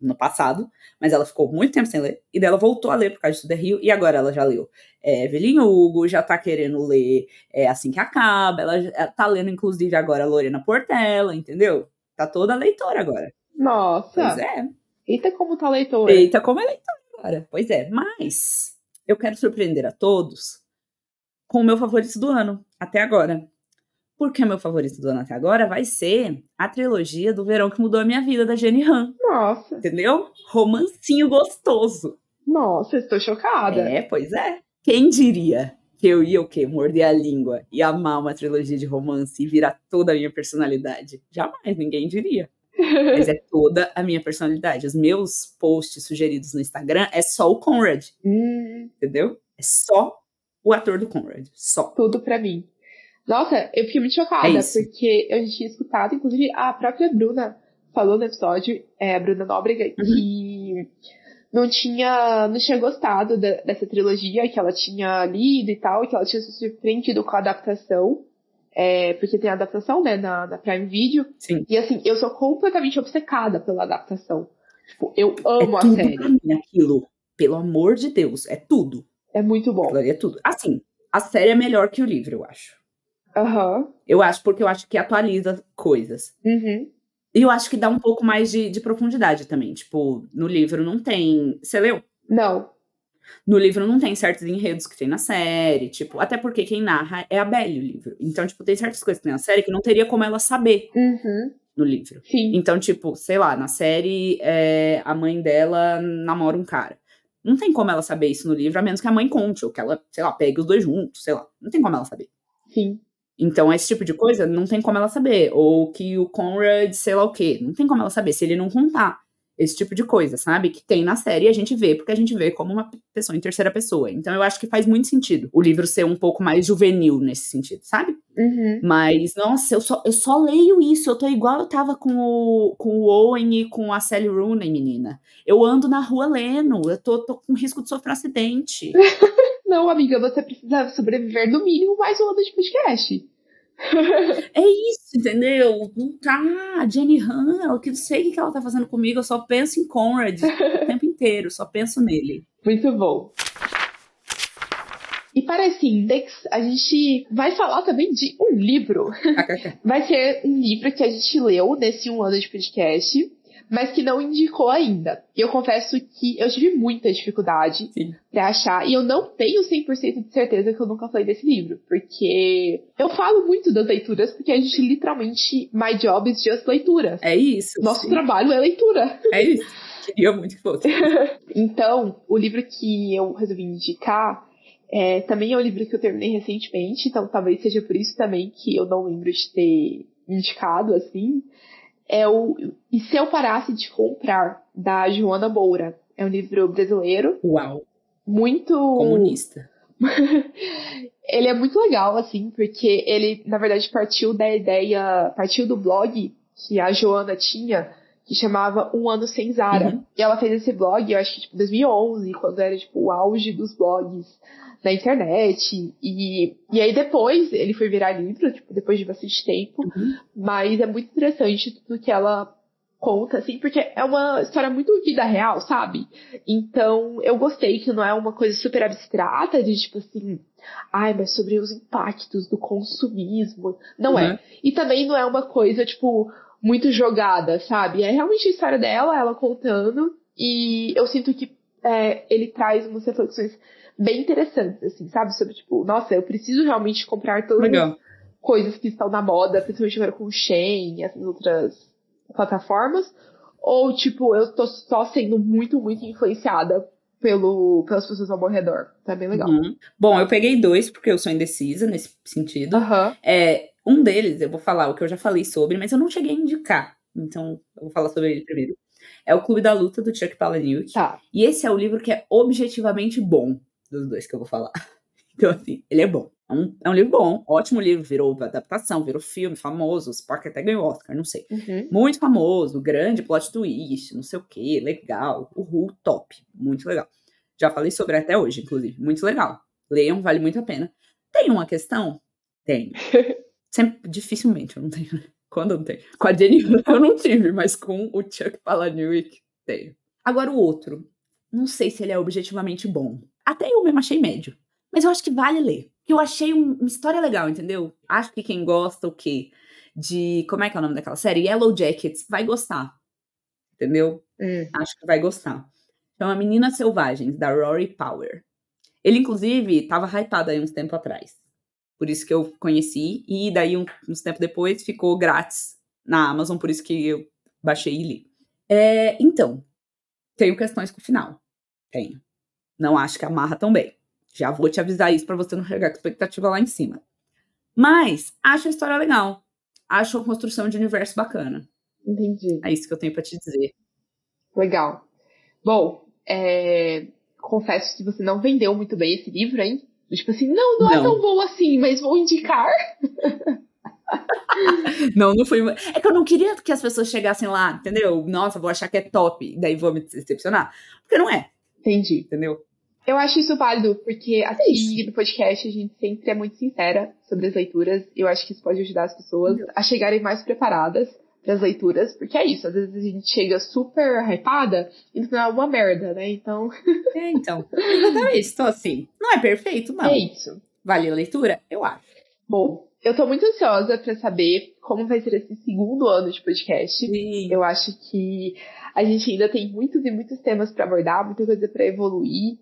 no passado, mas ela ficou muito tempo sem ler, e daí ela voltou a ler por causa de Tudo é Rio, e agora ela já leu é, Evelyn Hugo, já tá querendo ler é, Assim Que Acaba, ela, ela tá lendo inclusive agora Lorena Portela, entendeu? Tá toda leitora agora. Nossa. Pois é. Eita, como tá leitora. Eita, como é leitora agora. Pois é. Mas eu quero surpreender a todos com o meu favorito do ano, até agora. Porque o meu favorito do ano até agora vai ser a trilogia do Verão que Mudou a Minha Vida, da Jenny Han. Nossa. Entendeu? Romancinho gostoso. Nossa, estou chocada. É, pois é. Quem diria? que eu ia o quê? Morder a língua e amar uma trilogia de romance e virar toda a minha personalidade. Jamais, ninguém diria. Mas é toda a minha personalidade. Os meus posts sugeridos no Instagram é só o Conrad. Hum. Entendeu? É só o ator do Conrad. Só. Tudo pra mim. Nossa, eu fiquei muito chocada, é porque eu tinha escutado, inclusive, a própria Bruna falou no episódio, é, a Bruna Nóbrega, uhum. que não tinha, não tinha gostado de, dessa trilogia que ela tinha lido e tal, que ela tinha se surpreendido com a adaptação. É, porque tem a adaptação, né, na, na Prime Video. Sim. E assim, eu sou completamente obcecada pela adaptação. Tipo, eu amo é a série. Pra mim, aquilo, pelo amor de Deus, é tudo. É muito bom. É tudo. Assim, a série é melhor que o livro, eu acho. Uhum. Eu acho, porque eu acho que atualiza coisas. Uhum. E eu acho que dá um pouco mais de, de profundidade também. Tipo, no livro não tem. Você leu? Não. No livro não tem certos enredos que tem na série, tipo, até porque quem narra é a Belle, o livro. Então, tipo, tem certas coisas que tem na série que não teria como ela saber uhum. no livro. Sim. Então, tipo, sei lá, na série é, a mãe dela namora um cara. Não tem como ela saber isso no livro, a menos que a mãe conte, ou que ela, sei lá, pegue os dois juntos, sei lá. Não tem como ela saber. Sim. Então, esse tipo de coisa não tem como ela saber. Ou que o Conrad, sei lá o quê. Não tem como ela saber se ele não contar. Esse tipo de coisa, sabe? Que tem na série e a gente vê, porque a gente vê como uma pessoa em terceira pessoa. Então eu acho que faz muito sentido o livro ser um pouco mais juvenil nesse sentido, sabe? Uhum. Mas, nossa, eu só, eu só leio isso. Eu tô igual eu tava com o, com o Owen e com a Sally Rooney, menina. Eu ando na rua lendo. Eu tô, tô com risco de sofrer um acidente. Não, amiga, você precisa sobreviver no mínimo mais um ano de podcast. é isso, entendeu? Não tá. Jenny Han, eu que sei o que ela tá fazendo comigo, eu só penso em Conrad o tempo inteiro, só penso nele. Muito bom. E para esse index, a gente vai falar também de um livro. vai ser um livro que a gente leu nesse um ano de podcast mas que não indicou ainda. E eu confesso que eu tive muita dificuldade para achar, e eu não tenho 100% de certeza que eu nunca falei desse livro, porque eu falo muito das leituras, porque a gente literalmente, my job is just leitura. É isso. Nosso sim. trabalho é leitura. É isso. Queria muito que fosse. então, o livro que eu resolvi indicar é, também é um livro que eu terminei recentemente, então talvez seja por isso também que eu não lembro de ter indicado, assim é o E Se Eu Parasse de Comprar, da Joana Moura. É um livro brasileiro. Uau! Muito. Comunista. ele é muito legal, assim, porque ele, na verdade, partiu da ideia, partiu do blog que a Joana tinha, que chamava Um Ano Sem Zara. Uhum. E ela fez esse blog, eu acho que, tipo, 2011, quando era, tipo, o auge dos blogs na internet. E, e aí depois ele foi virar livro, tipo, depois de bastante tempo. Uhum. Mas é muito interessante tudo que ela conta, assim, porque é uma história muito vida real, sabe? Então, eu gostei que não é uma coisa super abstrata de tipo assim, ai, mas sobre os impactos do consumismo. Não é. uhum. é. E também não é uma coisa, tipo, muito jogada, sabe? É realmente a história dela, ela contando, e eu sinto que é, ele traz umas reflexões bem interessantes, assim, sabe? Sobre, tipo, nossa, eu preciso realmente comprar todas Legal. as coisas que estão na moda, principalmente agora com o Shein e essas outras plataformas. Ou, tipo, eu tô só sendo muito, muito influenciada pelo, pelas pessoas ao meu redor. Tá bem legal. Uhum. Bom, eu peguei dois, porque eu sou indecisa nesse sentido. Uhum. É, um deles, eu vou falar o que eu já falei sobre, mas eu não cheguei a indicar. Então, eu vou falar sobre ele primeiro. É o Clube da Luta, do Chuck Palahniuk. Tá. E esse é o livro que é objetivamente bom dos dois que eu vou falar. Então, assim, ele é bom. É um, é um livro bom, ótimo livro, virou adaptação, virou filme, famoso, Spark até ganhou Oscar, não sei. Uhum. Muito famoso, grande plot twist, não sei o que, legal, uhul, top, muito legal. Já falei sobre até hoje, inclusive, muito legal. Leiam, vale muito a pena. Tem uma questão? Tem. Sempre, dificilmente eu não tenho. Quando eu não tenho? Com a Jenny eu não tive, mas com o Chuck Palahniuk tenho. Agora o outro, não sei se ele é objetivamente bom. Até eu mesmo achei médio. Mas eu acho que vale ler. Eu achei um, uma história legal, entendeu? Acho que quem gosta o quê? De. Como é que é o nome daquela série? Yellow Jackets vai gostar. Entendeu? Hum. Acho que vai gostar. Então, a Meninas Selvagens, da Rory Power. Ele, inclusive, tava hypado aí uns tempo atrás. Por isso que eu conheci. E daí, um, uns tempo depois, ficou grátis na Amazon. Por isso que eu baixei e li. É, então, tenho questões com o final. Tenho. Não acho que amarra tão bem. Já vou te avisar isso para você não chegar com expectativa lá em cima. Mas acho a história legal. Acho a construção de universo bacana. Entendi. É isso que eu tenho para te dizer. Legal. Bom, é... confesso que você não vendeu muito bem esse livro, hein? Tipo assim, não, não, é não. é tão bom assim, mas vou indicar. não, não foi. É que eu não queria que as pessoas chegassem lá, entendeu? Nossa, vou achar que é top, daí vou me decepcionar. Porque não é. Entendi. Entendeu? Eu acho isso válido, porque aqui no podcast a gente sempre é muito sincera sobre as leituras. Eu acho que isso pode ajudar as pessoas a chegarem mais preparadas para as leituras, porque é isso, às vezes a gente chega super hypada e no final é uma merda, né? Então. É, então. Exatamente, estou assim. Não é perfeito, não. É isso. Vale a leitura? Eu acho. Bom, eu tô muito ansiosa para saber como vai ser esse segundo ano de podcast. Sim. Eu acho que a gente ainda tem muitos e muitos temas para abordar, muita coisa para evoluir.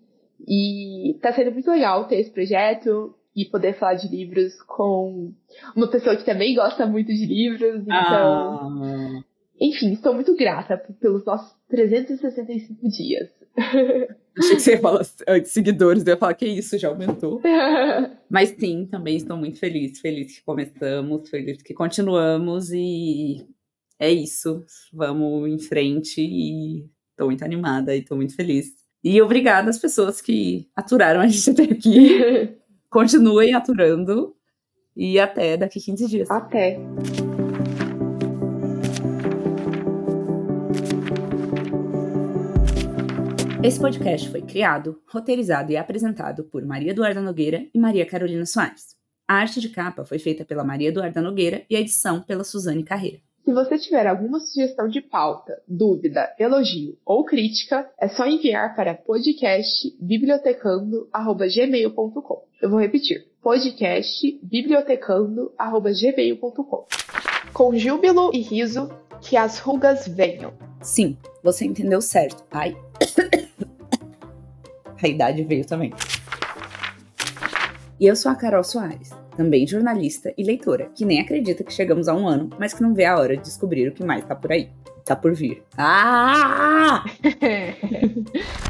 E tá sendo muito legal ter esse projeto e poder falar de livros com uma pessoa que também gosta muito de livros. Então, ah. enfim, estou muito grata pelos nossos 365 dias. Achei que você ia falar de seguidores, eu ia falar que isso já aumentou. Mas sim, também estou muito feliz, feliz que começamos, feliz que continuamos e é isso. Vamos em frente e estou muito animada e estou muito feliz. E obrigada às pessoas que aturaram a gente até aqui. Continuem aturando. E até daqui 15 dias. Até. Esse podcast foi criado, roteirizado e apresentado por Maria Eduarda Nogueira e Maria Carolina Soares. A arte de capa foi feita pela Maria Eduarda Nogueira e a edição pela Suzane Carreira. Se você tiver alguma sugestão de pauta, dúvida, elogio ou crítica, é só enviar para podcastbibliotecando@gmail.com. Eu vou repetir: podcastbibliotecando@gmail.com. Com júbilo e riso, que as rugas venham. Sim, você entendeu certo. Ai. a idade veio também. E eu sou a Carol Soares, também jornalista e leitora, que nem acredita que chegamos a um ano, mas que não vê a hora de descobrir o que mais tá por aí. Tá por vir. Ah!